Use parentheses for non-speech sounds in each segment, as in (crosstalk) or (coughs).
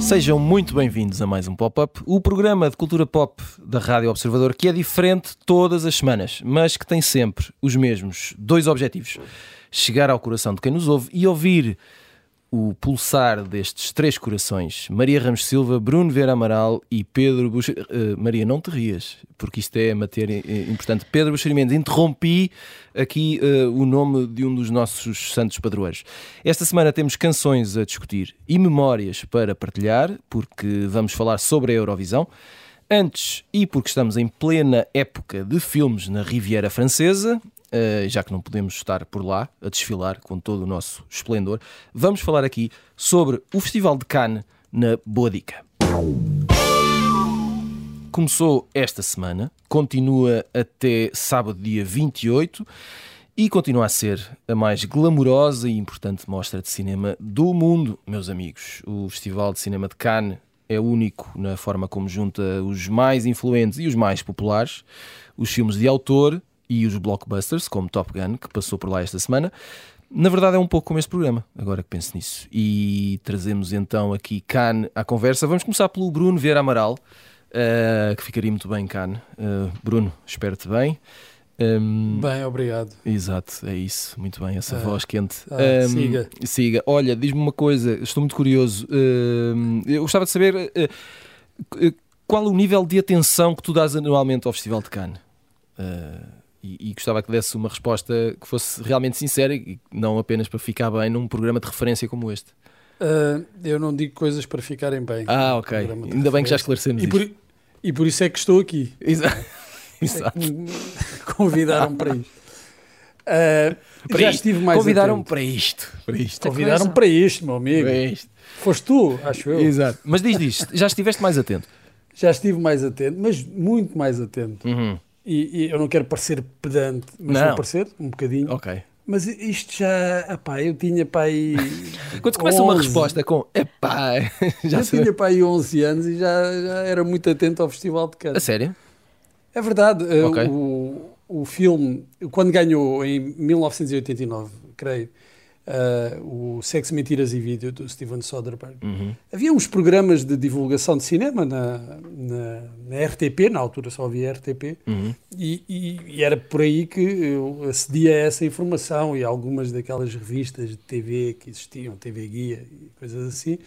Sejam muito bem-vindos a mais um Pop-Up, o programa de cultura pop da Rádio Observador que é diferente todas as semanas, mas que tem sempre os mesmos dois objetivos: chegar ao coração de quem nos ouve e ouvir o pulsar destes três corações, Maria Ramos Silva, Bruno Vera Amaral e Pedro Buxa... Uh, Maria, não te rias, porque isto é matéria eh, importante. Pedro Buxeri interrompi aqui uh, o nome de um dos nossos santos padroeiros. Esta semana temos canções a discutir e memórias para partilhar, porque vamos falar sobre a Eurovisão. Antes, e porque estamos em plena época de filmes na Riviera Francesa, eh, já que não podemos estar por lá a desfilar com todo o nosso esplendor, vamos falar aqui sobre o Festival de Cannes na Boa Dica. Começou esta semana, continua até sábado, dia 28, e continua a ser a mais glamourosa e importante mostra de cinema do mundo, meus amigos. O Festival de Cinema de Cannes é único na forma como junta os mais influentes e os mais populares, os filmes de autor e os blockbusters, como Top Gun, que passou por lá esta semana. Na verdade, é um pouco como este programa, agora que penso nisso. E trazemos então aqui Can à conversa. Vamos começar pelo Bruno Vieira Amaral, uh, que ficaria muito bem, Can. Uh, Bruno, espero-te bem. Um, bem, obrigado. Exato, é isso. Muito bem, essa ah, voz quente. Ah, um, siga. Siga. Olha, diz-me uma coisa, estou muito curioso. Uh, eu gostava de saber uh, qual o nível de atenção que tu dás anualmente ao Festival de Cannes. Uh, e, e, gostava que desse uma resposta que fosse realmente sincera e não apenas para ficar bem num programa de referência como este. Uh, eu não digo coisas para ficarem bem. Ah, ok. Ainda bem que já esclarecemos e por, e por isso é que estou aqui. (laughs) Exato. Exato. É convidaram para isto. Uh, para já isto. estive mais Convidaram para isto. Para isto. Convidaram para isto, meu amigo. Para isto. Foste tu, acho eu. Exato. Mas diz isto, já estiveste mais atento? Já estive mais atento, mas muito mais atento. Uhum. E, e, eu não quero parecer pedante, mas não. vou parecer um bocadinho. Ok. Mas isto já, epá, eu tinha aí. (laughs) Quando começa 11, uma resposta com epá, (laughs) já eu tinha aí 11 anos e já, já era muito atento ao Festival de Cannes. A sério? É verdade. Eh, okay. O, o filme, quando ganhou em 1989, creio, uh, o Sexo, Mentiras e Vídeo do Steven Soderbergh. Uhum. Havia uns programas de divulgação de cinema na, na, na RTP, na altura só havia RTP, uhum. e, e, e, era por aí que eu acedia a essa informação e algumas daquelas revistas de TV que existiam, TV Guia e coisas assim.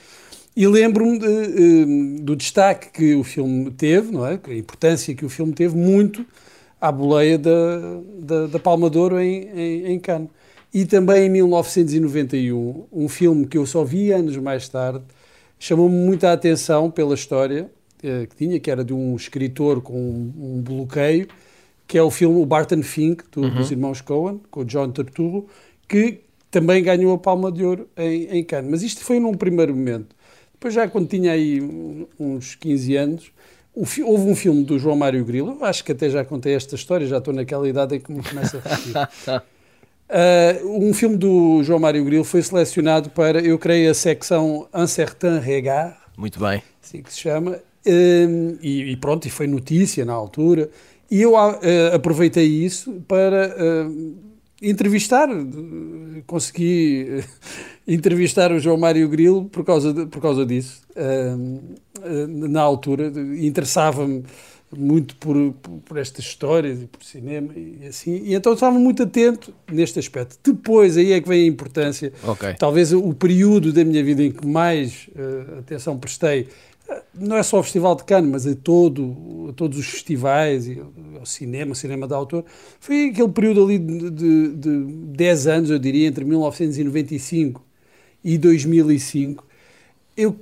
E lembro-me de, uh, do destaque que o filme teve, não é? a importância que o filme teve, muito à boleia da, da, da Palma de Ouro em, em, em Cannes. E também em 1991, um filme que eu só vi anos mais tarde, chamou-me muita atenção pela história eh, que tinha, que era de um escritor com um, um bloqueio, que é o filme O Barton Fink, do, uhum. dos irmãos Coen, com o John Turturro, que também ganhou a Palma de Ouro em, em Cannes. Mas isto foi num primeiro momento. Depois, já quando tinha aí uns 15 anos, houve um filme do João Mário Grilo, acho que até já contei esta história, já estou naquela idade em que me começa a repetir. (laughs) Uh, um filme do João Mário Grilo foi selecionado para, eu creio, a secção Un Certain Regard. Muito bem. Assim que se chama. Uh, e, e, pronto, e foi notícia na altura. E eu uh, aproveitei isso para entrevistar, consegui (laughs) entrevistar o João Mário Grilo por causa, de, por causa disso. na altura, interessava-me muito por, por, por estas histórias e por cinema e assim. E então estava muito atento neste aspecto. Depois, aí é que vem a importância. Okay. Talvez o período da minha vida em que mais uh, atenção prestei, uh, não é só o Festival de Cannes, mas a, todo, a todos os festivais, e ao cinema, cinema de autor, foi aquele período ali de, de, de 10 anos, eu diria, entre 1995 e 2005 eu,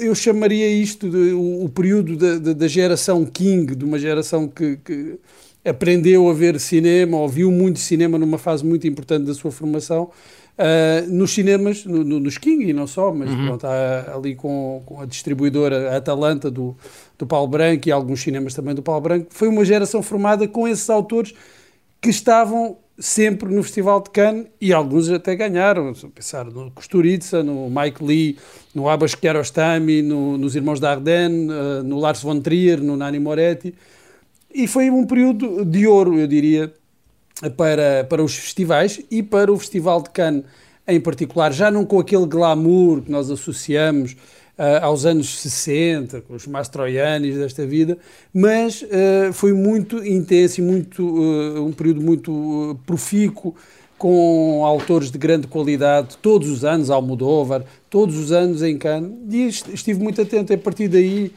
eu chamaria isto de, o, o, período da, da, da, geração King, de uma geração que, que, aprendeu a ver cinema, ou viu muito cinema numa fase muito importante da sua formação, uh, nos cinemas, no, no, nos King e não só, mas uhum. pronto, ali com, com, a distribuidora Atalanta do, do Paulo Branco e alguns cinemas também do Paulo Branco. Foi uma geração formada com esses autores que estavam sempre no Festival de Cannes e alguns até ganharam. Se pensar no Kusturica, no Mike Lee, no Abbas Kiarostami, no, nos Irmãos da Ardennes, uh, no Lars von Trier, no Nani Moretti. E foi um período de ouro, eu diria, para, para os festivais e para o Festival de Cannes em particular, já não com aquele glamour que nós associamos uh, aos anos 60, com os Mastroiannis desta vida, mas uh, foi muito intenso e muito, uh, um período muito profícuo com autores de grande qualidade, todos os anos, Almodóvar, todos os anos em Cannes, e estive muito atento, a partir daí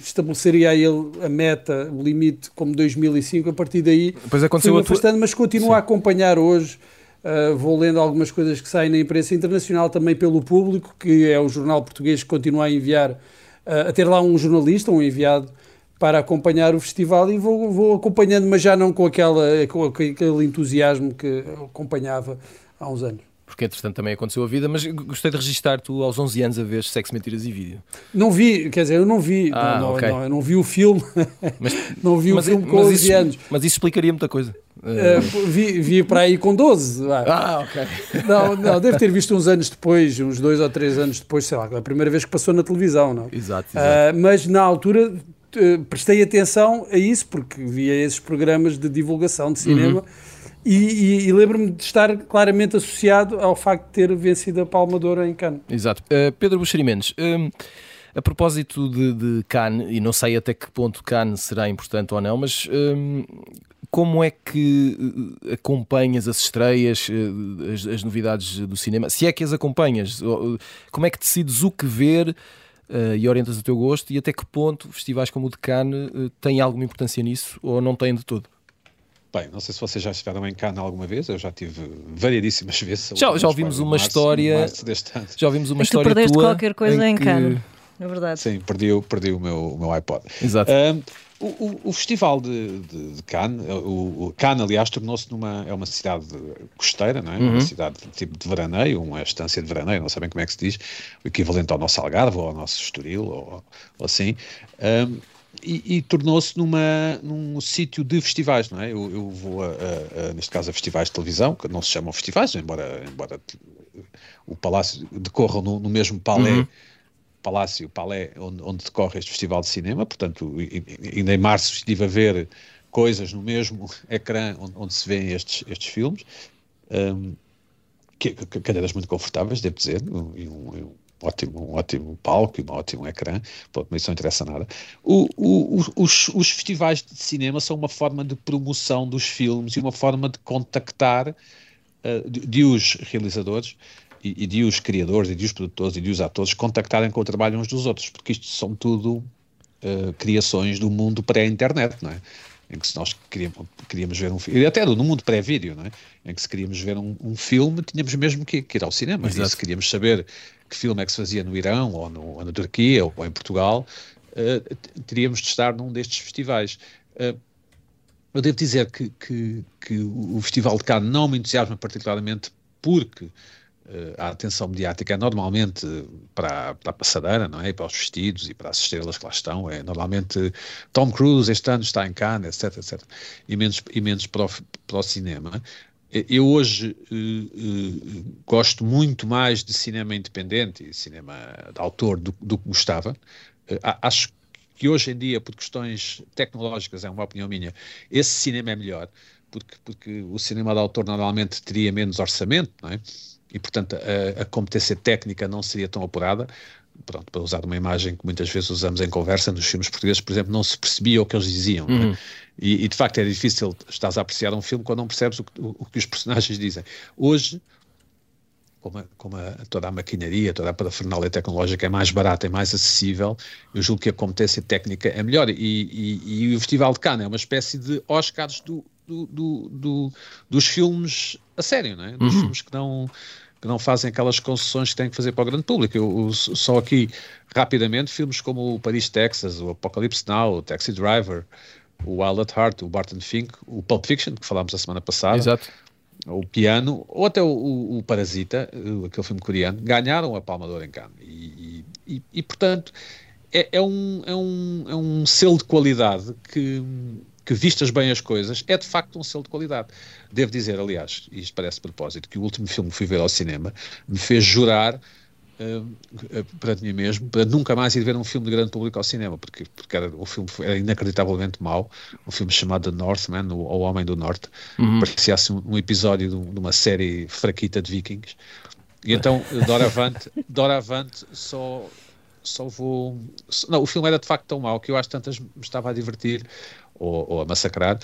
estabeleceria a ele a meta, o limite como 2005, a partir daí depois aconteceu afastando, mas continuo Sim. a acompanhar hoje Uh, vou lendo algumas coisas que saem na imprensa internacional também pelo público, que é o jornal português que continua a enviar, uh, a ter lá um jornalista, um enviado, para acompanhar o festival. E vou, vou acompanhando, mas já não com, aquela, com aquele entusiasmo que acompanhava há uns anos porque entretanto também aconteceu a vida, mas gostei de registrar tu aos 11 anos a ver Sexo, Mentiras e Vídeo. Não vi, quer dizer, eu não vi, ah, não, okay. não, eu não vi o filme, (laughs) mas, (laughs) não vi mas, o filme com 11 isso, anos. Mas isso explicaria muita coisa. Uh, vi, vi para aí com 12. Ah, ok. (laughs) Não, não, deve ter visto uns anos depois, uns dois ou três anos depois, sei lá, a primeira vez que passou na televisão, não? Exato, exato. Uh, mas na altura uh, prestei atenção a isso, porque via esses programas de divulgação de cinema. Uhum e, e, e lembro-me de estar claramente associado ao facto de ter vencido a Palma de Ouro em Cannes. Exato. Uh, Pedro Buxerimentos, uh, a propósito de, de, Cannes, e não sei até que ponto Cannes será importante ou não, mas uh, como é que acompanhas as estreias, as, as, novidades do cinema? Se é que as acompanhas, como é que decides o que ver e orientas o teu gosto e até que ponto festivais como o de Cannes têm alguma importância nisso ou não têm de todo? Bem, não sei se vocês já estiveram em Cannes alguma vez, eu já tive variedíssimas (laughs) vezes. Já, já ouvimos uma março, história. Março já ouvimos uma história. Tu perdeste tua qualquer coisa em, em Cannes, é verdade. Sim, perdi, perdi o, meu, o meu iPod. Exato. Um, o, o, o, festival de, de, de Cannes, o, o Cannes, aliás, tornou-se numa é uma cidade costeira, não é? Uhum. Uma cidade de tipo de veraneio, uma estância de veraneio, não sabem como é que se diz, o equivalente ao nosso Algarve ou ao nosso Estoril ou, ou assim. Um, e, e tornou-se num sítio de festivais, não é? Eu, eu vou, a, a, a, neste caso, a festivais de televisão, que não se chamam festivais, embora, embora o palácio decorra no, no mesmo palé, uhum. palácio, palé, onde, onde, decorre este festival de cinema, portanto, ainda em março estive a ver coisas no mesmo ecrã onde, onde se vêem estes, estes filmes, um, cadeiras muito confortáveis, devo dizer, e um, um ótimo, um ótimo palco e um ótimo ecrã, pronto, mas isso não interessa nada. O, o, os, os, festivais de cinema são uma forma de promoção dos filmes e uma forma de contactar uh, de, de, os realizadores e, e, de os criadores e de os produtores e de os atores contactarem com o trabalho uns dos outros, porque isto são tudo uh, criações do mundo pré-internet, não é? Em que se nós queríamos, queríamos ver um filme, até no mundo pré-vídeo, não é? em que se queríamos ver um, um filme, tínhamos mesmo que, que, ir ao cinema, Exato. e se queríamos saber que filme é que se fazia no Irão, ou, no, ou na Turquia, ou, ou em Portugal, uh, teríamos de estar num destes festivais. Uh, eu devo dizer que, que, que, o Festival de Cannes não me entusiasma particularmente porque a atenção mediática é normalmente para, para, a passadeira, não é? E para os vestidos e para as estrelas que lá estão. É normalmente Tom Cruise este ano está em Cannes, etc, etc. E menos, e menos para, o, para o cinema. Eu hoje uh, uh, gosto muito mais de cinema independente e cinema de autor do, do que gostava. acho que hoje em dia, por questões tecnológicas, é uma opinião minha, esse cinema é melhor, porque, porque o cinema de autor normalmente teria menos orçamento, não é? E, portanto, a, a, competência técnica não seria tão apurada. Pronto, para usar uma imagem que muitas vezes usamos em conversa, nos filmes portugueses, por exemplo, não se percebia o que eles diziam. É? Uhum. Né? E, e, de facto é difícil estás a apreciar um filme quando não percebes o que, o, o que os personagens dizem. Hoje, como, a, como a, toda a maquinaria, toda a parafernália tecnológica é mais barata, é mais acessível, eu julgo que a competência técnica é melhor. E, e, e o Festival de Cannes é uma espécie de Oscars do, do, do, do dos filmes a sério, não é? Dos uhum. filmes que não que não fazem aquelas concessões que têm que fazer para o grande público. Eu, eu, só aqui, rapidamente, filmes como o Paris, Texas, o Apocalypse Now, o Taxi Driver, o Wild at Heart, o Barton Fink, o Pulp Fiction, que falámos a semana passada. Exato. O Piano, ou até o, o, o Parasita, aquele filme coreano, ganharam a Palma de Ouro em Cannes. E, e, e portanto, é, é, um, é, um, é um selo de qualidade que que vistas bem as coisas, é de facto um selo de qualidade. Devo dizer, aliás, e isto parece de propósito, que o último filme que fui ver ao cinema me fez jurar uh, perante mim mesmo, para nunca mais ir ver um filme de grande público ao cinema, porque, porque era, o filme era inacreditavelmente mau, um filme chamado The Northman, o, o Homem do Norte, uhum. parecia assim um, um episódio de, de, uma série fraquita de vikings, e então, doravante, doravante só, só vou... Não, o filme era de facto tão mau que eu às tantas me estava a divertir, ou, ou a massacrar,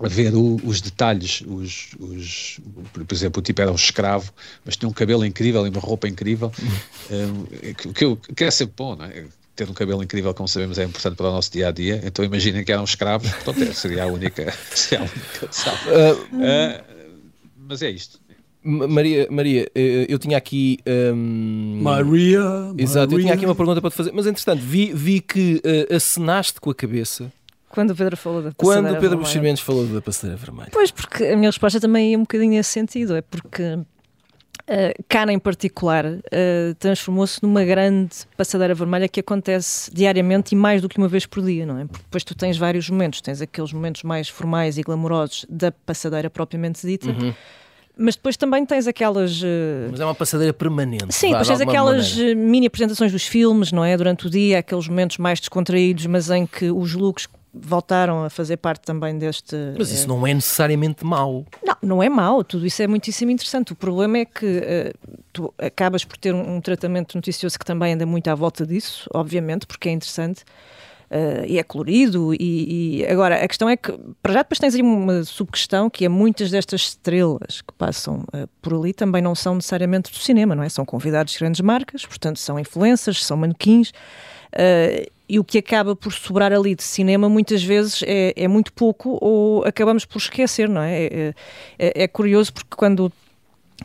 a ver o, os detalhes, os, os, por exemplo, o tipo era um escravo, mas tinha um cabelo incrível e uma roupa incrível, (laughs) um, que, eu, que é sempre bom, não é? Ter um cabelo incrível, como sabemos, é importante para o nosso dia a dia. Então imaginem que eram escravos, portanto, é, seria a única, (laughs) seria a única uh, uh, mas é isto. Maria, Maria, eh, eu tinha aqui. Um... Maria, Exato, Maria. eu tinha aqui uma pergunta para te fazer, mas entretanto vi, vi que uh, acenaste com a cabeça quando o Pedro falou da passadeira Quando o Pedro Buximentos falou da passadeira vermelha. Pois, porque a minha resposta também é um bocadinho nesse sentido. É porque uh, Cana, em particular, uh, transformou-se numa grande passadeira vermelha que acontece diariamente e mais do que uma vez por dia, não é? Porque depois tu tens vários momentos. Tens aqueles momentos mais formais e glamourosos da passadeira propriamente dita. Uhum. Mas depois também tens aquelas. Uh... Mas é uma passadeira permanente. Sim, depois tens aquelas maneira. mini apresentações dos filmes, não é? Durante o dia, aqueles momentos mais descontraídos, mas em que os looks voltaram a fazer parte também deste. Mas isso não é necessariamente mau. Não, não é mau, tudo isso é muitíssimo interessante. O problema é que uh, tu acabas por ter um, um, tratamento noticioso que também anda muito à volta disso, obviamente, porque é interessante. Uh, e é colorido, e, e, agora a questão é que, para já, depois tens aí uma subquestão que é muitas destas estrelas que passam uh, por ali também não são necessariamente do cinema, não é? São convidados de grandes marcas, portanto, são influencers, são manequins. Uh, e o que acaba por sobrar ali de cinema muitas vezes é, é muito pouco ou acabamos por esquecer, não é? É, é, é curioso porque quando,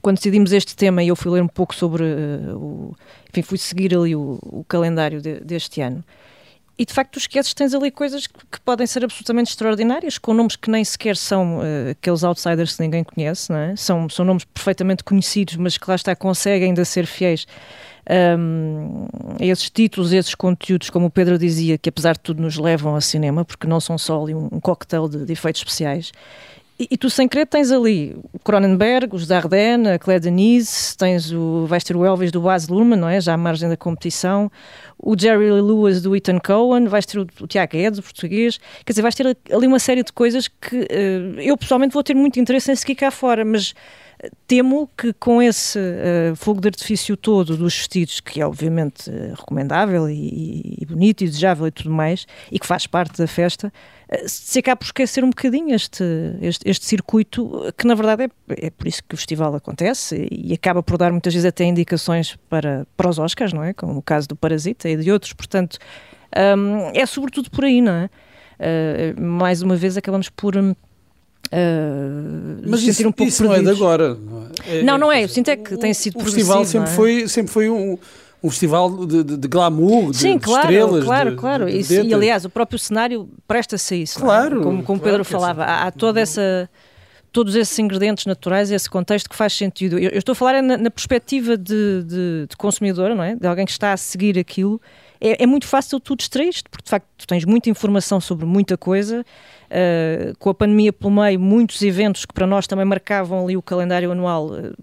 quando decidimos este tema e eu fui ler um pouco sobre uh, o. Enfim, fui seguir ali o, o calendário de, deste ano. E de facto, tu esqueces, tens ali coisas que, que, podem ser absolutamente extraordinárias, com nomes que nem sequer são uh, aqueles outsiders que ninguém conhece, não é? São, são nomes perfeitamente conhecidos, mas que lá está, conseguem ainda ser fiéis um, esses títulos, esses conteúdos, como o Pedro dizia, que apesar de tudo nos levam ao cinema, porque não são só ali um, um de, de efeitos especiais. E, e, tu, sem querer, tens ali o Cronenberg, os Dardenne, a Claire Denise, tens o, vais ter o Elvis do Baz Luhrmann, não é? Já à margem da competição, o Jerry Lewis do Ethan Cohen, vais ter o, o Tiago Guedes, o português, quer dizer, vais ter ali uma série de coisas que uh, eu pessoalmente vou ter muito interesse em seguir cá fora, mas Temo que com esse uh, fogo de artifício todo dos vestidos, que é obviamente uh, recomendável e, e, bonito e desejável e tudo mais, e que faz parte da festa, uh, se acaba por esquecer um bocadinho este, este, este circuito, que na verdade é, é, por isso que o festival acontece e acaba por dar muitas vezes até indicações para, para os Oscars, não é? Como o caso do Parasita e de outros, portanto, um, é sobretudo por aí, não é? mais uma vez acabamos por. Um, Uh, mas isso, um pouco isso não é de agora. Não, é, não, não é. Eu sinto é que tem sido O festival sempre, é? foi, sempre foi um, um festival de, de, de glamour, de, Sim, claro, de estrelas. Claro, claro. Isso, e aliás, o próprio cenário presta-se a isso. É? Claro. Como, como claro Pedro falava, há, há toda essa todos esses ingredientes naturais, esse contexto que faz sentido. Eu, eu estou a falar na, na perspectiva de, de, de, consumidora, não é? De alguém que está a seguir aquilo. É, é muito fácil tu distrair porque de facto tu tens muita informação sobre muita coisa Uh, com a pandemia pelo meio, muitos eventos que para nós também marcavam ali o calendário anual uh,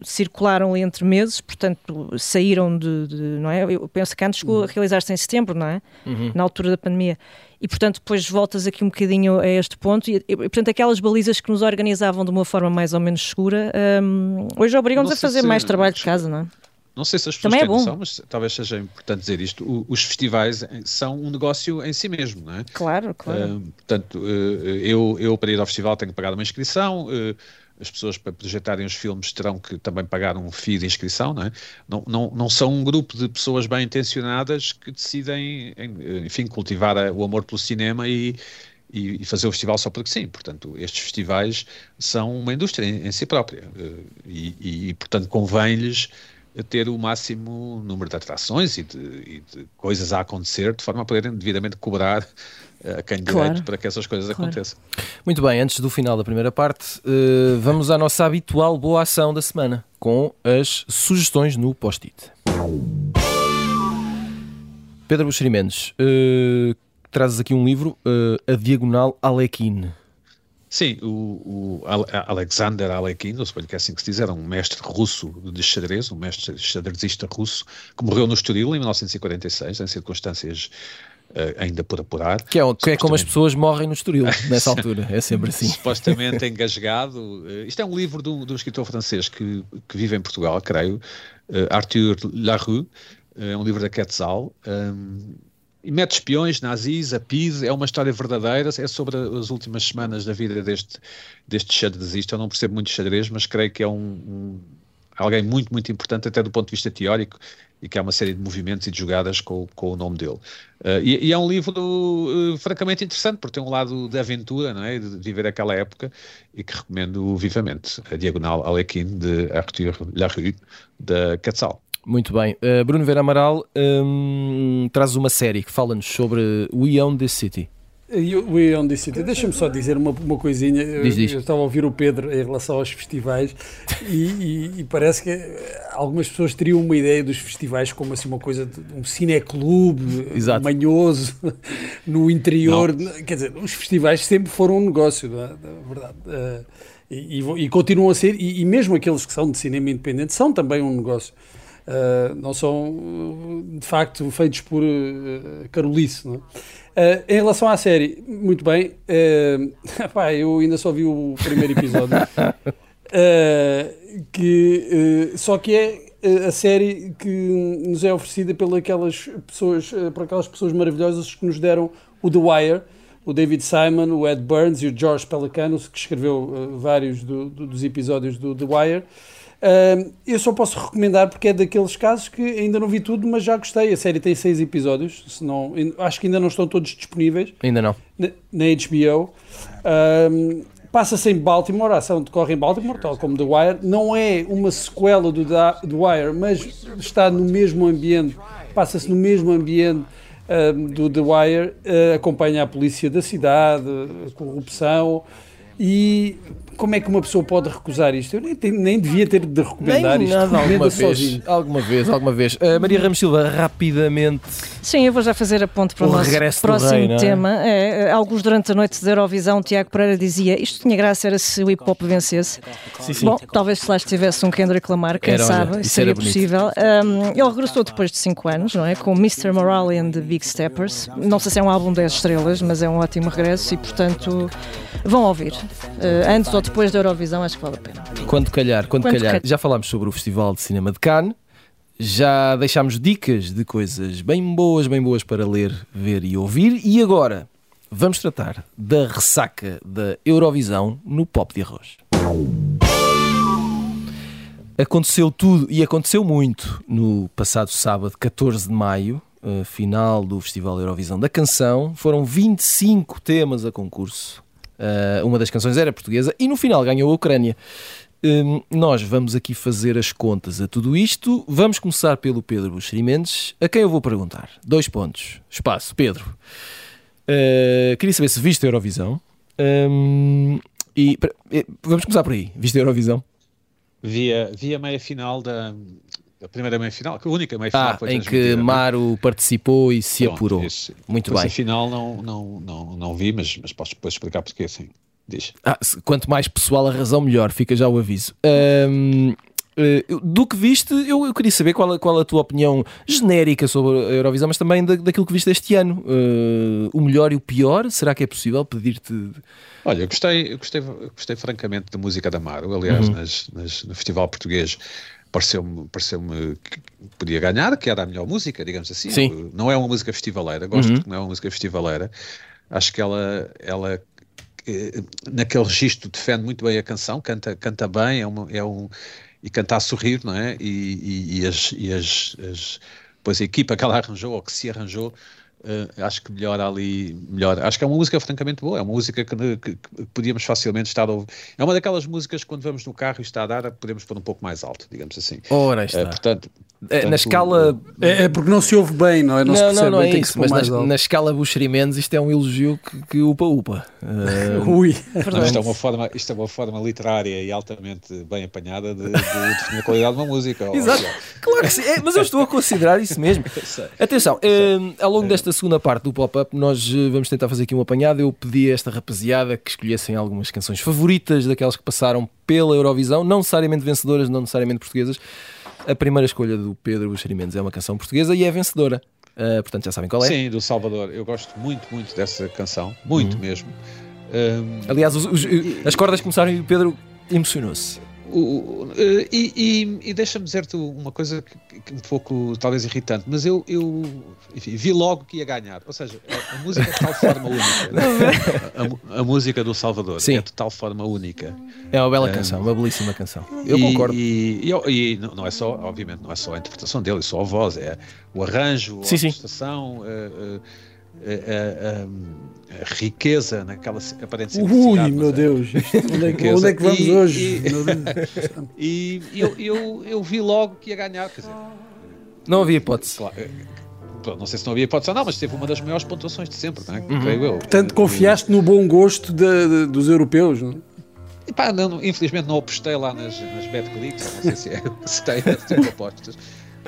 circularam ali entre meses, portanto saíram de, de, não é? Eu penso que antes chegou a uhum. realizar-se em setembro, não é? Uhum. Na altura da pandemia. E portanto depois voltas aqui um bocadinho a este ponto e, e portanto aquelas balizas que nos organizavam de uma forma mais ou menos segura, um, hoje obrigam-nos a fazer mais trabalho de casa, não é? Não sei se as pessoas Também é têm é noção, mas talvez seja importante dizer isto. O, os festivais são um negócio em si mesmo, não é? Claro, claro. Uh, portanto, uh, eu, eu para ir ao festival tenho que pagar uma inscrição. Uh, as pessoas para projetarem os filmes terão que também pagar um FII de inscrição, não é? Não, não, não são um grupo de pessoas bem intencionadas que decidem, enfim, cultivar o amor pelo cinema e, e, fazer o festival só porque sim. Portanto, estes festivais são uma indústria em, em si própria e, e, e portanto, convém-lhes ter o máximo número de atrações e de, e de, coisas a acontecer, de forma a poderem devidamente cobrar eh, a quem claro. direito para que essas coisas claro. aconteçam. Muito bem, antes do final da primeira parte, uh, vamos à nossa habitual boa ação da semana, com as sugestões no post-it. Pedro Buxeri Mendes, uh, trazes aqui um livro, uh, A Diagonal Alekhine. Sim, o, o Alexander suponho que é assim que se diz, era um mestre russo de xadrez, um mestre xadrezista russo, que morreu no Estoril em 1946, em circunstâncias Uh, ainda por apurar. Que é, que é como as pessoas morrem no Estoril (laughs) nessa altura, é sempre assim. Supostamente (laughs) engasgado. Uh, isto é um livro de um, escritor francês que, que, vive em Portugal, creio, uh, Arthur Larue, é um livro da Quetzal. Um, e mete espiões, nazis, a PID, é uma história verdadeira, é sobre as últimas semanas da vida deste, deste xadrezista. Eu não percebo muito xadrez, mas creio que é um, um, alguém muito, muito importante, até do ponto de vista teórico, e que há uma série de movimentos e de jogadas com, com o nome dele. Uh, e, e, é um livro uh, francamente interessante, porque tem um lado de aventura, não é? de viver aquela época, e que recomendo vivamente. A Diagonal Alequim, de Arthur Larue, da Quetzal. Muito bem. Uh, Bruno Vera Amaral um, traz uma série que fala-nos sobre We Own This City. We Own This City. Deixa-me só dizer uma, uma coisinha. Diz, diz. Eu estava a ouvir o Pedro em relação aos festivais e, e, e, parece que algumas pessoas teriam uma ideia dos festivais como assim uma coisa de um cineclube Exato. manhoso (laughs) no interior. Não. Quer dizer, os festivais sempre foram um negócio, na, é? verdade. Uh, e, e, continuam a ser, e, mesmo aqueles que são de cinema independente são também um negócio. Uh, não são de facto feitos por uh, Carolice. Não uh, em relação à série, muito bem, uh, (laughs) pá, eu ainda só vi o primeiro episódio, (laughs) que, só que é a série que nos é oferecida pelas pessoas, por aquelas pessoas maravilhosas que nos deram o The Wire, o David Simon, o Ed Burns e o George Pelicanos, que escreveu vários do, do, dos episódios do The Wire. Uh, eu só posso recomendar porque é daqueles casos que ainda não vi tudo, mas já gostei. A série tem seis episódios, senão, acho que ainda não estão todos disponíveis. Ainda não. Na, na HBO. Uh, Passa-se em Baltimore, a ação decorre em Baltimore, tal como The Wire. Não é uma sequela do The Wire, mas está no mesmo ambiente, passa-se no mesmo ambiente uh, do The Wire. Uh, acompanha a polícia da cidade, a corrupção e como é que uma pessoa pode recusar isto? Eu nem, nem devia ter de recomendar nem isto. Nada, alguma vez, alguma vez, alguma vez. Uh, Maria Ramos Silva, rapidamente. Sim, eu vou já fazer a ponte para o, o nosso próximo rei, é? tema. É? É, alguns durante a noite da Eurovisão, Tiago Pereira dizia isto tinha graça era se o hip hop vencesse. Sim, sim. Bom, talvez se lá estivesse um Kendrick Lamar, quem era, sabe, olha, seria possível. Um, ele regressou depois de 5 anos, não é? Com Mr. Morale and the Big Steppers. Não sei se é um álbum 10 estrelas, mas é um ótimo regresso e, portanto, vão ouvir. Uh, antes ou depois da Eurovisão, acho que vale a pena. Quando calhar, quando, quando calhar. Já falámos sobre o Festival de Cinema de Cannes, já deixámos dicas de coisas bem boas, bem boas para ler, ver e ouvir, e agora vamos tratar da ressaca da Eurovisão no Pop de Arroz. Aconteceu tudo e aconteceu muito no passado sábado, 14 de maio, final do Festival Eurovisão da Canção. Foram 25 temas a concurso Uh, uma das canções era portuguesa e no final ganhou a Ucrânia. Um, nós vamos aqui fazer as contas a tudo isto. Vamos começar pelo Pedro Buxeri Mendes, a quem eu vou perguntar. Dois pontos. Espaço. Pedro. Uh, queria saber se viste a Eurovisão. Um, e eh, vamos começar por aí. Viste a Eurovisão? Via, via meia final da, a primeira meia-final, a única meia-final ah, em que Maro participou e se Pronto, apurou. Isso. Muito bem. A final não, não, não, não vi, mas, mas posso depois explicar porque assim. Diz. Ah, quanto mais pessoal a razão, melhor, fica já o aviso. Um, eh, do que viste, eu, eu, queria saber qual, qual a tua opinião genérica sobre a Eurovisão, mas também da, daquilo que viste este ano. Uh, o melhor e o pior, será que é possível pedir-te? Olha, eu gostei, eu gostei, eu gostei francamente da música da Maro, aliás, uhum. nas, nas, no Festival Português pareceu-me pareceu que podia ganhar, que era a melhor música, digamos assim. Sim. Não é uma música festivaleira, gosto uhum. que não é uma música festivaleira. Acho que ela, ela eh, naquele registro defende muito bem a canção, canta, canta bem, é, uma, é um e canta a sorrir, não é? E, e, e as, e as, as, pois a equipa que ela arranjou ou que se arranjou Uh, acho que melhora ali, melhor. Acho que é uma música francamente boa, é uma música que, que, que, podíamos facilmente estar a ouvir. É uma daquelas músicas que quando vamos no carro e está a dar, podemos pôr um pouco mais alto, digamos assim. Ora, está. Uh, portanto, é, na escala. É, é, porque não se ouve bem, não é? Não, não, não, não é isso, mas na, na, escala Buxeri Mendes isto é um elogio que, que upa-upa. Uh, (laughs) Ui. Não, isto, é uma forma, isto é uma forma literária e altamente bem apanhada de, de definir a qualidade de uma música. Exato, claro que sim, é, mas eu estou a considerar isso mesmo. (laughs) Atenção, uh, ao longo desta nesta segunda parte do pop-up, nós eh, vamos tentar fazer aqui um apanhado. Eu pedi a esta rapaziada que escolhessem algumas canções favoritas daquelas que passaram pela Eurovisão, não necessariamente vencedoras, não necessariamente portuguesas. A primeira escolha do Pedro Buxeri Mendes é uma canção portuguesa e é vencedora. Uh, portanto, já sabem qual é. Sim, do Salvador. Eu gosto muito, muito dessa canção. Muito uhum. mesmo. Um... Aliás, os, os, as cordas começaram e o Pedro emocionou-se. O, uh, e, e, e deixa-me dizer-te uma coisa que, que, um pouco talvez irritante, mas eu, eu enfim, vi logo que ia ganhar. Ou seja, a, a música é de tal forma única. (laughs) a, a, música do Salvador Sim. é de tal forma única. É uma bela canção, uma belíssima canção. Eu e, concordo. E, e, não é só, obviamente, não é só a interpretação dele, é só a voz, é o arranjo, sim, a orquestração. Uh, uh, a, a, a, riqueza naquela aparente simplicidade. Ui, meu é Deus, (laughs) onde é, que, onde é que vamos e, hoje? E, (laughs) e eu, eu, eu, vi logo que ia ganhar, quer dizer, não havia hipótese. Claro, não sei se não havia hipótese ou não, mas teve uma das maiores pontuações de sempre, não é? Uhum. creio eu. Portanto, confiaste no bom gosto de, de, dos europeus, não é? E pá, não, infelizmente não apostei lá nas, nas betclicks, não sei se, é, (laughs) se tem esse tipo de apostas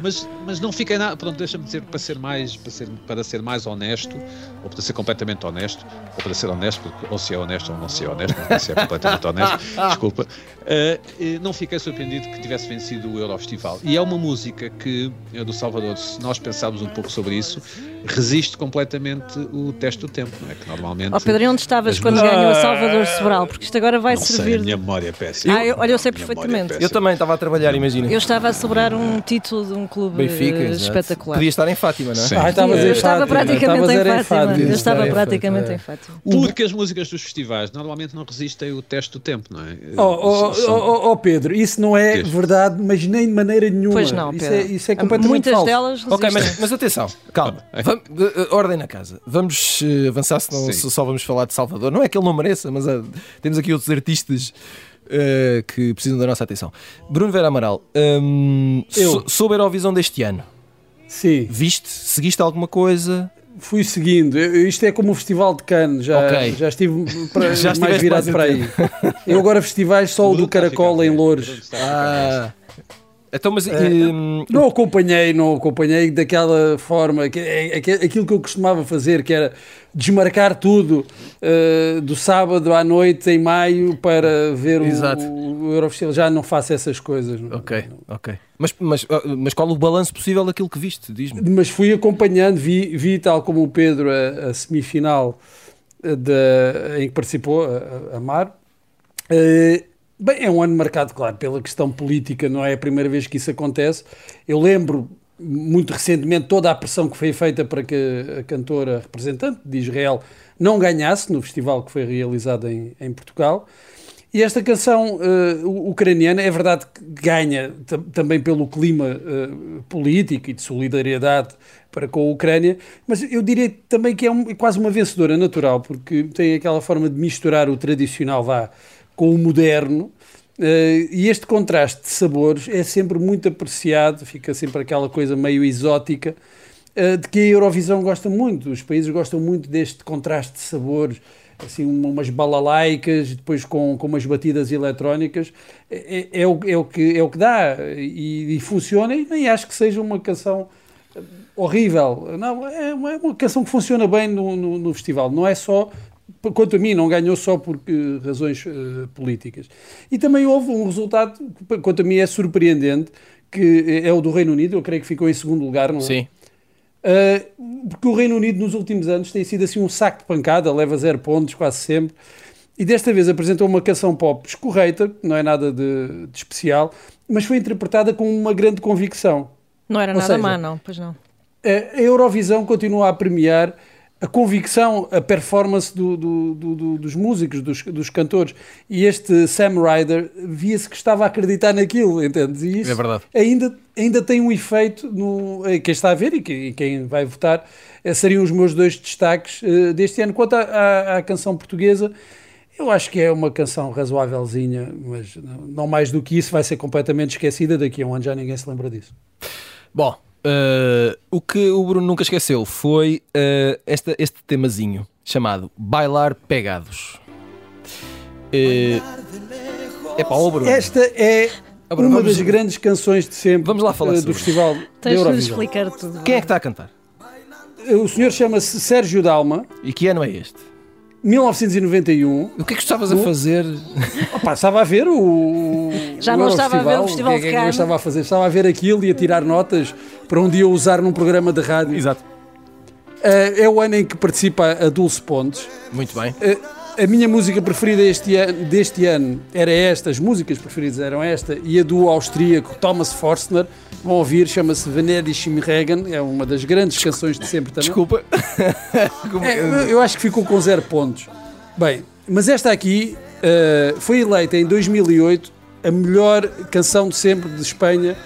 mas, mas não fiquei nada. Pronto, deixa-me dizer para ser mais para ser, para ser mais honesto, ou para ser completamente honesto, ou para ser honesto, porque, ou se é honesto ou não se é honesto, não sei se é completamente honesto, (laughs) desculpa. Uh, não fiquei surpreendido que tivesse vencido o Eurofestival. E é uma música que, é do Salvador, se nós pensarmos um pouco sobre isso, resiste completamente o teste do tempo, não é? Que normalmente. Oh, Pedro, onde estavas quando músicas... ganhou Salvador Sobral? Porque isto agora vai não servir. Sei, a minha memória é péssima. Ah, eu, olha, eu sei perfeitamente. É eu também estava a trabalhar, imagina. Eu estava a sobrar um título de um clube Benfica, espetacular. Podia estar em Fátima, não é? Sim. Ah, eu estava praticamente em Fátima. Eu estava praticamente em Fátima. Porque as músicas dos festivais normalmente não resistem o teste do tempo, não é? Oh, oh, oh, oh Pedro, isso não é verdade, mas nem de maneira nenhuma. Pois não, Pedro. Isso é, isso é completamente Muitas falso. delas resistem. Ok, mas, mas atenção, calma. Vamos, ordem na casa. Vamos uh, avançar, senão Sim. só vamos falar de Salvador. Não é que ele não mereça, mas uh, temos aqui outros artistas uh, que precisam da nossa atenção. Bruno Vera Amaral, um, so, sobre a Eurovisão deste ano. Sim. Viste? Seguiste alguma coisa? Fui seguindo. Isto é como o Festival de Cannes, já, okay. já estive para, (laughs) já mais virado para aí. Eu agora festivais só o do Caracol em Loures. Ah. Então, mas, é, não acompanhei, não acompanhei daquela forma, que, é, é, aquilo que eu costumava fazer, que era desmarcar tudo uh, do sábado à noite em maio para ver Exato. o, o Eurofestival. Já não faço essas coisas. Não, ok, ok. Mas, mas, mas qual o balanço possível daquilo que viste? Diz-me. Mas fui acompanhando, vi, vi tal como o Pedro a, a semifinal de, em que participou, a, a Mar. Uh, Bem, é um ano marcado, claro, pela questão política, não é a primeira vez que isso acontece. Eu lembro muito recentemente toda a pressão que foi feita para que a cantora representante de Israel não ganhasse no festival que foi realizado em, em Portugal. E esta canção uh, ucraniana é verdade que ganha também pelo clima uh, político e de solidariedade para com a Ucrânia, mas eu diria também que é um, quase uma vencedora natural, porque tem aquela forma de misturar o tradicional vá com o moderno. Uh, e este contraste de sabores é sempre muito apreciado, fica sempre aquela coisa meio exótica, uh, de que a Eurovisão gosta muito, os países gostam muito deste contraste de sabores, assim, umas balalaicas, depois com, com umas batidas eletrónicas, é, é, é, o, é, o, que, é o que dá e, e, funciona, e nem acho que seja uma canção horrível, não, é uma, é uma canção que funciona bem no, no, no festival, não é só quanto a mim, não ganhou só por uh, razões uh, políticas. E também houve um resultado que, quanto a mim, é surpreendente, que é o do Reino Unido, eu creio que ficou em segundo lugar, não é? Sim. Uh, porque o Reino Unido nos últimos anos tem sido assim um saco de pancada, leva zero pontos quase sempre, e desta vez apresentou uma canção pop escorreita, não é nada de, de especial, mas foi interpretada com uma grande convicção. Não era Ou nada seja, má, não, pois não. A Eurovisão continua a premiar a convicção, a performance do, do, do, dos músicos, dos, dos, cantores. E este Sam Ryder via-se que estava a acreditar naquilo, entendes? E isso é verdade. Ainda, ainda tem um efeito no. Quem está a ver e, que, e quem vai votar eh, seriam os meus dois destaques uh, deste ano. Quanto à, à, à, canção portuguesa, eu acho que é uma canção razoávelzinha, mas não mais do que isso, vai ser completamente esquecida. Daqui a um ano já ninguém se lembra disso. Bom, Uh, o que o Bruno nunca esqueceu foi uh, esta, este temazinho chamado Bailar Pegados. Uh, é para o Bruno. Esta é Bruno, uma das grandes canções de sempre vamos lá falar do Festival Tens de explicar tudo. Quem é que está a cantar? o senhor chama-se Sérgio Dalma. E que ano é este? 1991. O que é que estavas a fazer? Opa, estava a ver o. Já o não estava a ver o Festival o que é de que eu estava a fazer? Estava a ver aquilo e a tirar notas para um dia usar num programa de rádio. Exato. Uh, é o ano em que participa a Dulce Pontes. Muito bem. Uh, a minha música preferida este ano, deste ano era esta, as músicas preferidas eram esta, e a do austríaco Thomas Forstner. Vão ouvir, chama-se Venedig Schimregen, é uma das grandes canções de sempre também. Desculpa. (laughs) é, eu acho que ficou com zero pontos. Bem, mas esta aqui uh, foi eleita em 2008 a melhor canção de sempre de Espanha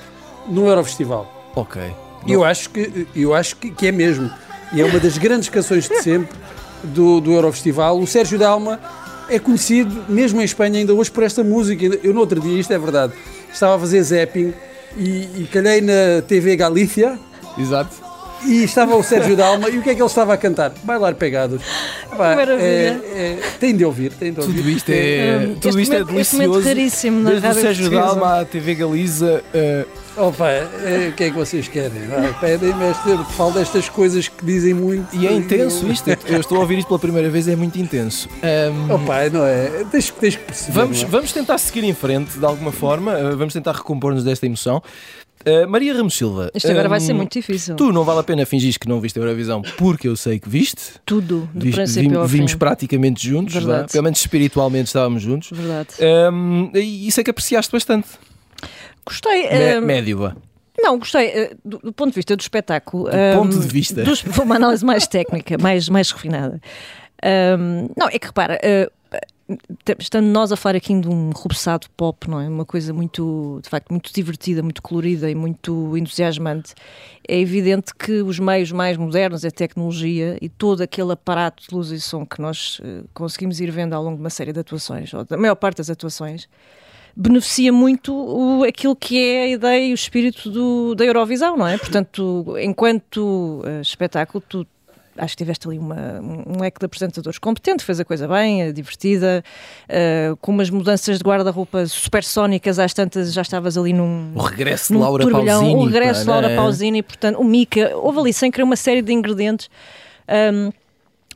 no Eurofestival. Ok. Eu acho que, eu acho que, que é mesmo. E é uma das grandes canções de sempre do, do Eurofestival. O Sérgio Dalma é conhecido, mesmo em Espanha, ainda hoje por esta música. Eu, no outro dia, isto é verdade, estava a fazer zapping e, e calhei na TV Galícia. Exato. E estava o Sérgio Dalma, e o que é que ele estava a cantar? Bailar Pegados. Pá, Maravilha. É, é, tem de ouvir, tem de ouvir. Tudo isto é, um, tudo isto é delicioso. raríssimo na Desde o Sérgio Dalma à TV Galiza. Uh, Opa, é, o que é que vocês querem? Pedem-me este, falo destas coisas que dizem muito. E é intenso isto, eu estou a ouvir isto pela primeira vez, é muito intenso. Um, Opa, não é? Tens, tens que perceber. Vamos, é? vamos tentar seguir em frente de alguma forma, uh, vamos tentar recompor-nos desta emoção. Uh, Maria Ramos Silva. Isto agora um, vai ser muito difícil. Tu não vale a pena fingir que não viste a Eurovisão, porque eu sei que viste. Tudo, do viste, princípio ao Vimos fim. praticamente juntos, pelo menos espiritualmente estávamos juntos. Verdade. Um, e isso é que apreciaste bastante. Gostei. Me, um, médio. Não, gostei. Uh, do, do, ponto de vista do espetáculo. Do ponto de vista. Dos, uma análise mais técnica, mais, mais refinada. Não, é que repara. Estando nós a falar aqui de um rubeçado pop, não é? Uma coisa muito, de facto, muito divertida, muito colorida e muito entusiasmante. É evidente que os meios mais modernos, a tecnologia e todo aquele aparato de luz e som que nós conseguimos ir vendo ao longo de uma série de atuações, ou da maior parte das atuações, beneficia muito o, aquilo que é a ideia e o espírito do, da Eurovisão, não é? Portanto, enquanto uh, espetáculo, tu acho que tiveste ali uma, um leque de apresentadores competente, fez a coisa bem, divertida, uh, com umas mudanças de guarda-roupa supersónicas, às tantas já estavas ali num. O regresso de Laura turbilhão, Pausini. O regresso de Laura Pausini, portanto, o Mika, houve ali sem querer uma série de ingredientes. Um,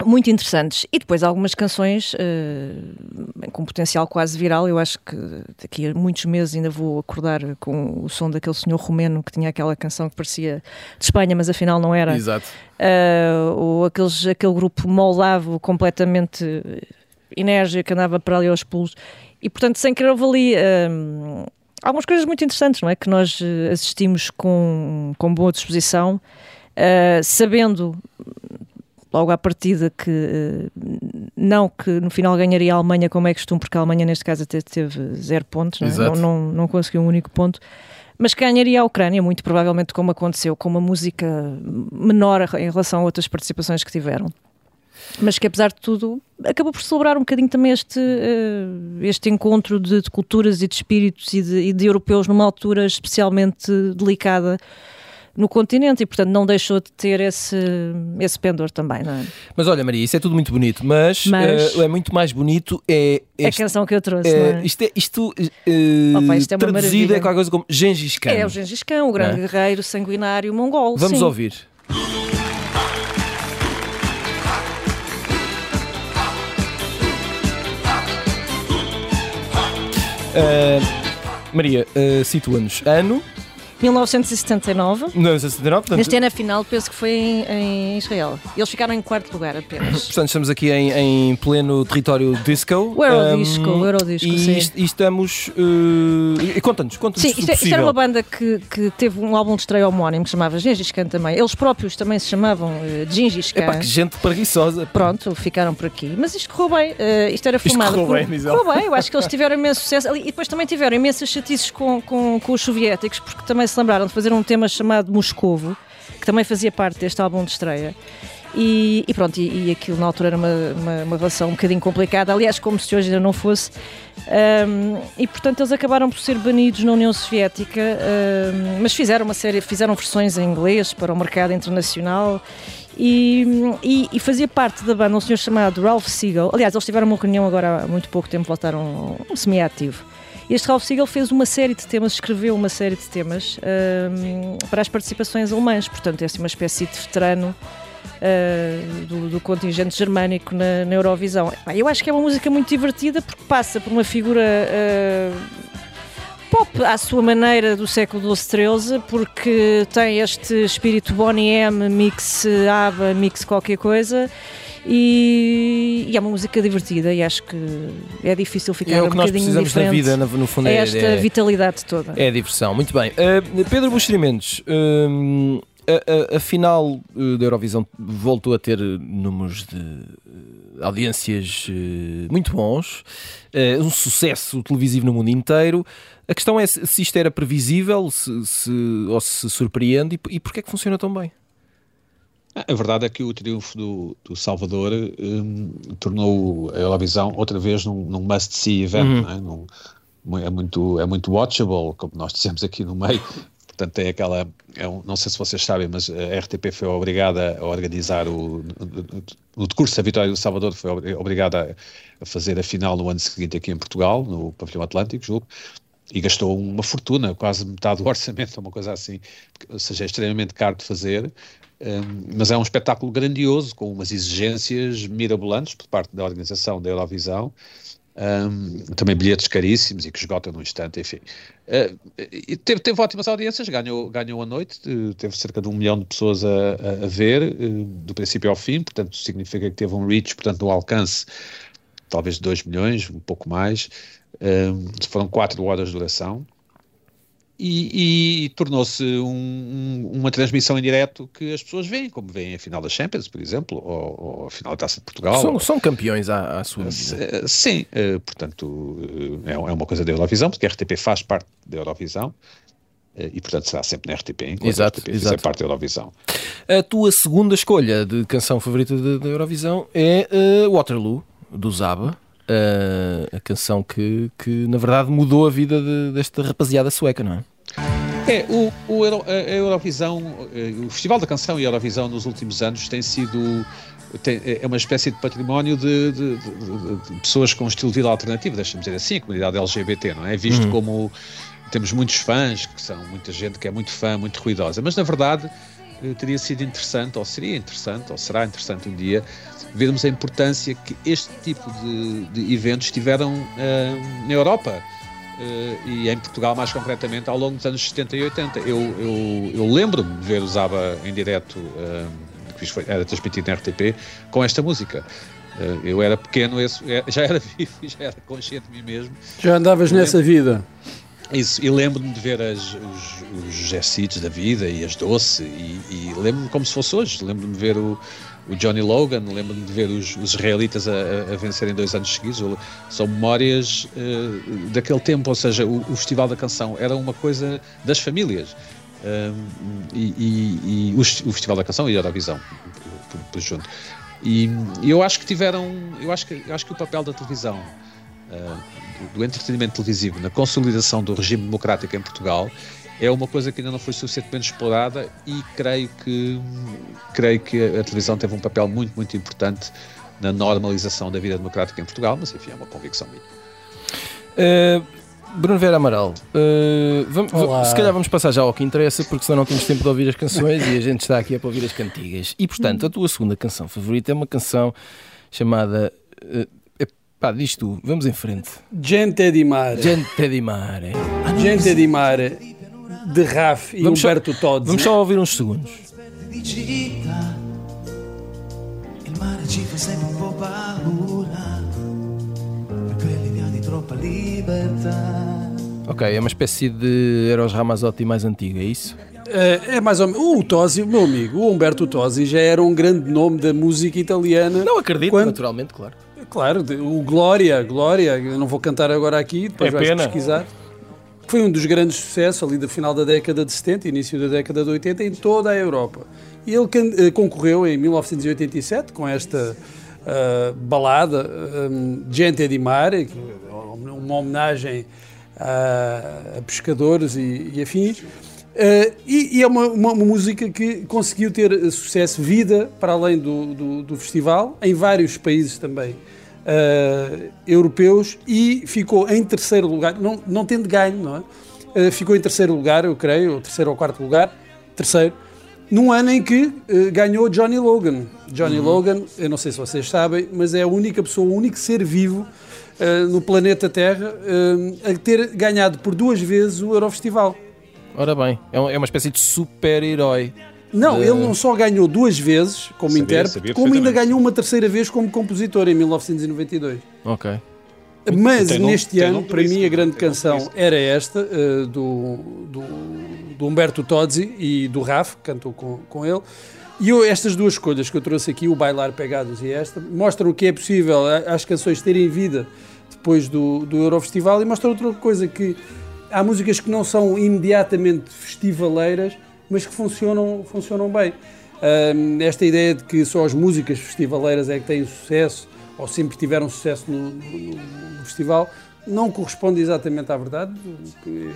muito interessantes. E depois algumas canções uh, com potencial quase viral. Eu acho que daqui a muitos meses ainda vou acordar com o som daquele senhor romeno que tinha aquela canção que parecia de Espanha, mas afinal não era. Exato. Uh, ou aqueles, aquele grupo moldavo completamente enérgico que andava para ali aos pulos. E portanto, sem querer, houve ali. Uh, algumas coisas muito interessantes, não é? Que nós assistimos com, com boa disposição, sabendo logo à partida que eh, não que no final ganharia a Alemanha como é costume, porque a Alemanha neste caso até teve zero pontos, não, é? não, não, não, conseguiu um único ponto, mas que ganharia a Ucrânia, muito provavelmente como aconteceu, com uma música menor em relação a outras participações que tiveram. Mas que apesar de tudo acabou por celebrar um bocadinho também este, eh, este encontro de, de culturas e de espíritos e de, e de europeus numa altura especialmente delicada no continente e, portanto, não deixou de ter esse, esse pendor também, não é? Mas olha, Maria, isso é tudo muito bonito, mas, mas... Uh, é muito mais bonito é. Este, a canção que eu trouxe, é, não é? Isto, é, isto, uh, Opa, isto é traduzido é qualquer coisa como Gengis Khan. É o Gengis Khan, o grande é? guerreiro sanguinário mongol. Vamos sim. ouvir. Uh, Maria, uh, situa-nos ano 1979. 1979, portanto... Neste ano final penso que foi em, em, Israel. Eles ficaram em quarto lugar apenas. (laughs) portanto, estamos aqui em, em pleno território disco. O Eurodisco, um, o Eurodisco, e, sim. E estamos... Uh, conta-nos, conta-nos Sim, isto, é- isto, era uma banda que, que teve um álbum de estreia homónimo que se chamava Gengis Khan também. Eles próprios também se chamavam uh, Gengis Khan. Epá, que gente preguiçosa. Pronto, ficaram por aqui. Mas isto correu bem. Uh, isto era filmado isto correu por... bem, Correu bem, eu acho que eles tiveram imenso sucesso. E depois também tiveram imensas chatices com, com, com os soviéticos, porque também se lembraram de fazer um tema chamado Moscovo, que também fazia parte deste álbum de estreia. E, e pronto, e, e, aquilo na altura era uma, uma, uma, relação um bocadinho complicada, aliás, como se hoje ainda não fosse. Um, e portanto eles acabaram por ser banidos na União Soviética, um, mas fizeram uma série, fizeram versões em inglês para o mercado internacional. E, e, e, fazia parte da banda um senhor chamado Ralph Siegel. Aliás, eles tiveram uma reunião agora há muito pouco tempo, voltaram um semi-ativo. Este Ralph Siegel fez uma série de temas, escreveu uma série de temas um, para as participações alemãs, portanto é assim uma espécie de veterano uh, do, do, contingente germânico na, na Eurovisão. Eu acho que é uma música muito divertida porque passa por uma figura uh, pop à sua maneira do século XII-XIII, porque tem este espírito Bonnie M, mix ABBA, mix qualquer coisa. E, e, é uma música divertida e acho que é difícil ficar é um bocadinho diferente. É o que nós precisamos na vida, no, fundo é, é esta é, vitalidade toda. É a diversão, muito bem. Uh, Pedro Buxerimentos, uh, a, a, a, final uh, da Eurovisão voltou a ter números de audiências muito bons, um sucesso televisivo no mundo inteiro. A questão é se, isto era previsível se, se, ou se surpreende e, e porquê é que funciona tão bem? A verdade é que o triunfo do, do Salvador um, tornou a Eurovisão outra vez num, num must-see event, uhum. é? Num, é, muito, é muito watchable, como nós dissemos aqui no meio. (laughs) Portanto, tem aquela. É um, não sei se vocês sabem, mas a RTP foi obrigada a organizar o. No decurso da vitória do Salvador, foi obrigada a fazer a final no ano seguinte aqui em Portugal, no Pavilhão Atlântico, julgo e gastou uma fortuna, quase metade do (laughs) orçamento, uma coisa assim, ou seja, é extremamente caro de fazer, um, mas é um espetáculo grandioso, com umas exigências mirabolantes por parte da organização da Eurovisão, um, também bilhetes caríssimos e que esgotam no instante, enfim. Uh, teve, teve ótimas audiências, ganhou, ganhou a noite, teve cerca de um milhão de pessoas a, a, ver, uh, do princípio ao fim, portanto significa que teve um reach, portanto um alcance talvez de 2 milhões, um pouco mais, foram quatro horas de duração e, e tornou-se um, uma transmissão em direto que as pessoas veem, como veem a final da Champions, por exemplo, ou, ou a final da Taça de Portugal. São, são campeões à, à sua medida. Sim, uh, portanto, é, é uma coisa da Eurovisão, porque a RTP faz parte da Eurovisão. E portanto será sempre na RTP, enquanto exato, a RTP exato. parte da Eurovisão. A tua segunda escolha de canção favorita da Eurovisão é uh, Waterloo, do Zaba uh, a canção que, que, na verdade, mudou a vida de, desta rapaziada sueca, não é? É, o, o Euro, a Eurovisão, eh, o Festival da Canção e a Eurovisão nos últimos anos tem sido tem, é uma espécie de património de, de, de, de pessoas com um estilo de vida alternativo, deixa-me dizer assim, a comunidade LGBT, não é? Visto uhum. como temos muitos fãs, que são muita gente que é muito fã, muito ruidosa, mas na verdade teria sido interessante, ou seria interessante, ou será interessante um dia, vermos a importância que este tipo de, de eventos tiveram uh, na Europa. Uh, e em Portugal mais concretamente ao longo dos anos 70 e 80. Eu, eu, eu lembro-me de ver o Zaba em direto, uh, que foi, era transmitido na RTP, com esta música. Uh, eu era pequeno, esse, já era (laughs) vivo e já era consciente de mim mesmo. Já andavas nessa vida? Isso, e lembro-me de ver as, os, os da vida e as doce, e, e lembro-me como se fosse hoje. Lembro-me de ver o, o Johnny Logan, lembro-me de ver os, os israelitas a, a, vencerem dois anos seguidos. São memórias uh, daquele tempo, ou seja, o, o, Festival da Canção era uma coisa das famílias. Um, e, e, e o, o, Festival da Canção e a Eurovisão, por, por, junto. E, e, eu acho que tiveram, eu acho que, eu acho que o papel da televisão, uh, do, do entretenimento televisivo na consolidação do regime democrático em Portugal é uma coisa que ainda não foi suficientemente explorada e creio que creio que a televisão teve um papel muito muito importante na normalização da vida democrática em Portugal, mas enfim é uma convicção minha. Uh, Bruno Vera Amaral, uh, vamos, se calhar vamos passar já ao que interessa, porque senão não temos tempo de ouvir as canções e a gente está aqui a ouvir as cantigas. E portanto, a tua segunda canção favorita é uma canção chamada. Uh, Pá, diz tu, vamos em frente. Gente di mare. Gente di mare. Gente di mare de Raf e vamos Humberto só, Todzi. Vamos só ouvir uns segundos. Ok, é uma espécie de Eros Ramazzotti mais antiga, é isso? É, é mais ou menos. O Tosi, meu amigo, o Humberto Tosi já era um grande nome da música italiana. Não acredito, quando... naturalmente, claro. Claro, o Glória, Glória, eu não vou cantar agora aqui, depois é vais pena. pesquisar foi um dos grandes sucessos ali da final da década de 70, início da década de 80, em toda a Europa. E ele eh, concorreu em 1987 com esta uh, balada um, Gente di Mare, uma homenagem a, a pescadores e, e afins. Uh, e, e, é uma, uma, uma, música que conseguiu ter sucesso, vida, para além do, do, do festival, em vários países também uh, europeus e ficou em terceiro lugar, não, não tendo ganho, não é? Uh, ficou em terceiro lugar, eu creio, ou terceiro ou quarto lugar, terceiro, num ano em que ganhou Johnny Logan. Johnny uhum. Logan, eu não sei se vocês sabem, mas é a única pessoa, o único ser vivo no planeta Terra a ter ganhado por duas vezes o Eurofestival. Ora bem, é, é uma espécie de super-herói. Não, de... ele não só ganhou duas vezes como sabia, intérprete, sabia como ainda ganhou uma terceira vez como compositor em 1992. Ok. Mas neste ano, para mim, a grande canção era esta, uh, do, do, do, Humberto Tozzi e do Raf, que cantou com, com ele. E eu, estas duas escolhas que eu trouxe aqui, o Bailar Pegados e esta, mostram que é possível as canções terem vida depois do, do Eurofestival e mostram outra coisa, que há músicas que não são imediatamente festivaleiras, mas que funcionam, funcionam bem. Esta ideia de que só as músicas festivaleiras é que têm sucesso ou sempre tiveram sucesso no, no, no festival, não corresponde exatamente à verdade.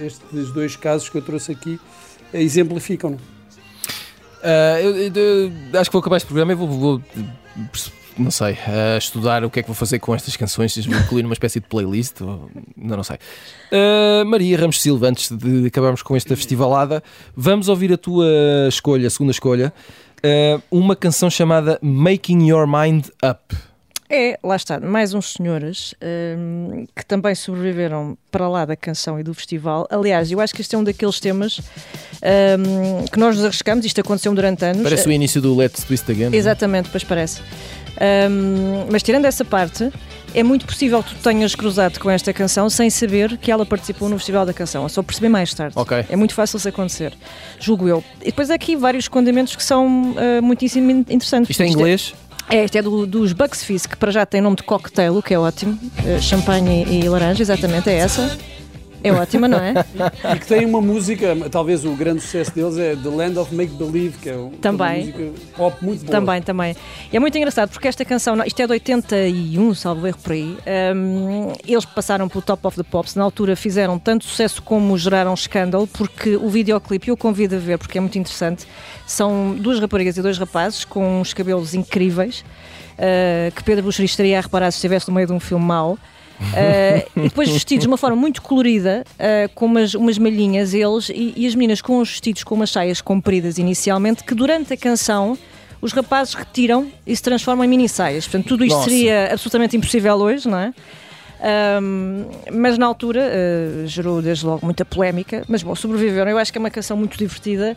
Estes dois casos que eu trouxe aqui exemplificam-no. Uh, eu, eu, eu, acho que vou acabar este programa e vou, vou não sei, uh, estudar o que é que vou fazer com estas canções, se vou incluir numa espécie de playlist, ou, não, não sei. Uh, Maria Ramos Silva, antes de acabarmos com esta festivalada, vamos ouvir a tua escolha, a segunda escolha, uh, uma canção chamada Making Your Mind Up. É, lá está, mais uns senhores um, que também sobreviveram para lá da canção e do festival. Aliás, eu acho que este é um daqueles temas um, que nós nos arriscamos, isto aconteceu durante anos. Parece o início do Let's Twist Again. É? Exatamente, pois parece. Um, mas tirando essa parte, é muito possível que tu tenhas cruzado com esta canção sem saber que ela participou no Festival da Canção. É só perceber mais tarde. Okay. É muito fácil isso acontecer, julgo eu. E depois há aqui vários condimentos que são uh, muitíssimo interessantes. Isto é em é inglês? É, este é do, dos Bucks Fizz, que para já tem nome de cocktail, o que é ótimo. Uh, champanhe e, e laranja, exatamente, é essa. É ótima, não é? e que tem uma música, talvez o grande sucesso deles é The Land of Make Believe, que é também. uma música pop muito boa. Também, também. E é muito engraçado porque esta canção, isto é de 81, salvo erro por aí, um, eles passaram pelo Top of the Pops, na altura fizeram tanto sucesso como geraram escândalo, porque o videoclipe, eu convido a ver porque é muito interessante, são duas raparigas e dois rapazes com uns cabelos incríveis, uh, que Pedro Buxeri estaria a reparar se estivesse no meio de um filme mau. Uh, e depois vestidos de uma forma muito colorida, uh, com umas, umas malhinhas, eles, e, e, as meninas com os vestidos com umas saias compridas inicialmente, que durante a canção os rapazes retiram e se transformam em mini saias. Portanto, tudo isto Nossa. seria absolutamente impossível hoje, não é? Um, mas na altura uh, gerou desde logo muita polémica, mas bom, sobreviveram. Eu acho que é uma canção muito divertida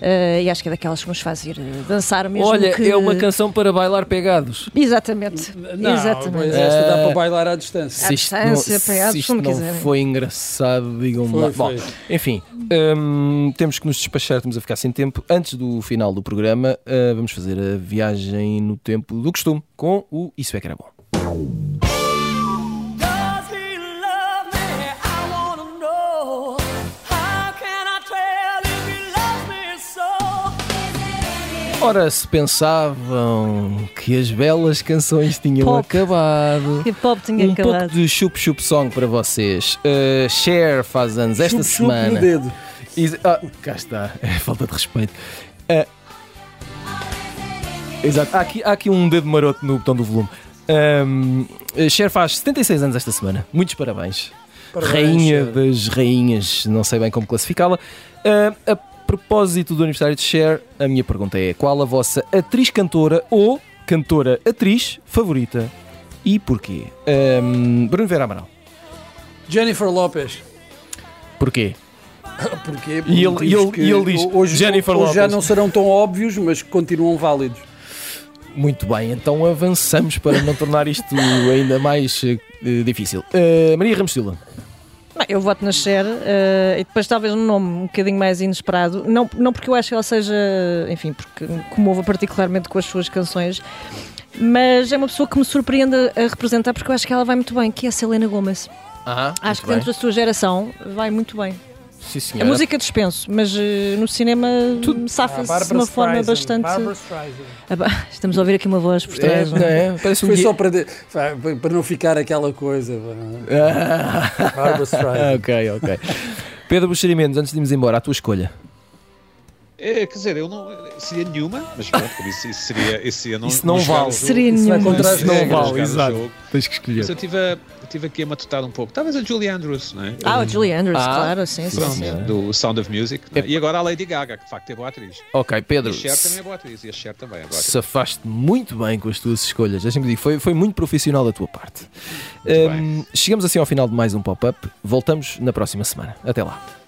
uh, e acho que é daquelas que nos faz ir uh, dançar mesmo. Olha, que... é uma canção para bailar pegados. Exatamente. Não, Exatamente. esta dá para bailar à distância. À distância, não, pegados, se isto não quiserem. foi engraçado, digam-me lá. Bom, enfim, um, temos que nos despachar, estamos a ficar sem tempo. Antes do final do programa, vamos fazer a viagem no tempo do costume com o Isso é que era bom. Ora, se pensavam que as belas canções tinham pop. acabado, que pop tinha um acabado. pouco de chup chup song para vocês. Uh, Cher faz anos esta chup, semana. Chup no dedo. E, ah, cá está, é falta de respeito. Uh, exato, há aqui, há aqui um dedo maroto no botão do volume. Um, Cher faz 76 anos esta semana. Muitos parabéns. parabéns Rainha Cher. das rainhas, não sei bem como classificá-la. Uh, a propósito do aniversário de Cher, a minha pergunta é: qual a vossa atriz cantora ou cantora atriz favorita e porquê? Um, Bruno Vera Amaral. Jennifer Lopez. Porquê? (coughs) Porquê? E ele, ele, ele diz: hoje, Jennifer hoje Lopez. já não serão tão óbvios, mas continuam válidos. Muito bem, então avançamos para não tornar isto ainda mais uh, difícil. Uh, Maria Ramos Silva. Eu voto na Cher uh, e depois talvez um nome um bocadinho mais inesperado, não, não porque eu acho que ela seja, enfim, porque comova particularmente com as suas canções, mas é uma pessoa que me surpreende a representar porque eu acho que ela vai muito bem, que é a Selena Gomez. Ah, acho que dentro bem. da sua geração vai muito bem. Sim, a música dispenso, mas uh, no cinema safa-se ah, de uma forma bastante. Ah, estamos a ouvir aqui uma voz por trás. É, é? é? (laughs) Parece um Foi só para, de... para não ficar aquela coisa. (laughs) Barbara Streisand. ok, ok. Pedro Buxeri Mendes, antes de irmos embora, a tua escolha. É, quer dizer, eu não seria nenhuma, mas pronto, isso, isso seria. Isso, seria não, isso não vale. Seria nenhuma. Contra as não vale, exato. Tens que escolher. Mas eu tive, a, eu aqui a matutar um pouco. Talvez a Julie Andrews, não é? Ah, a Julie Andrews, ah, claro, sim, sim, sim. Do Sound of Music. É? E agora a Lady Gaga, que de facto é boa atriz. Ok, Pedro. E a Cher também é boa atriz. E a Cher também é boa atriz. Safaste muito bem com as tuas escolhas. Deixa-me dizer, foi, foi muito profissional da tua parte. Um, chegamos assim ao final de mais um pop-up. Voltamos na próxima semana. Até lá.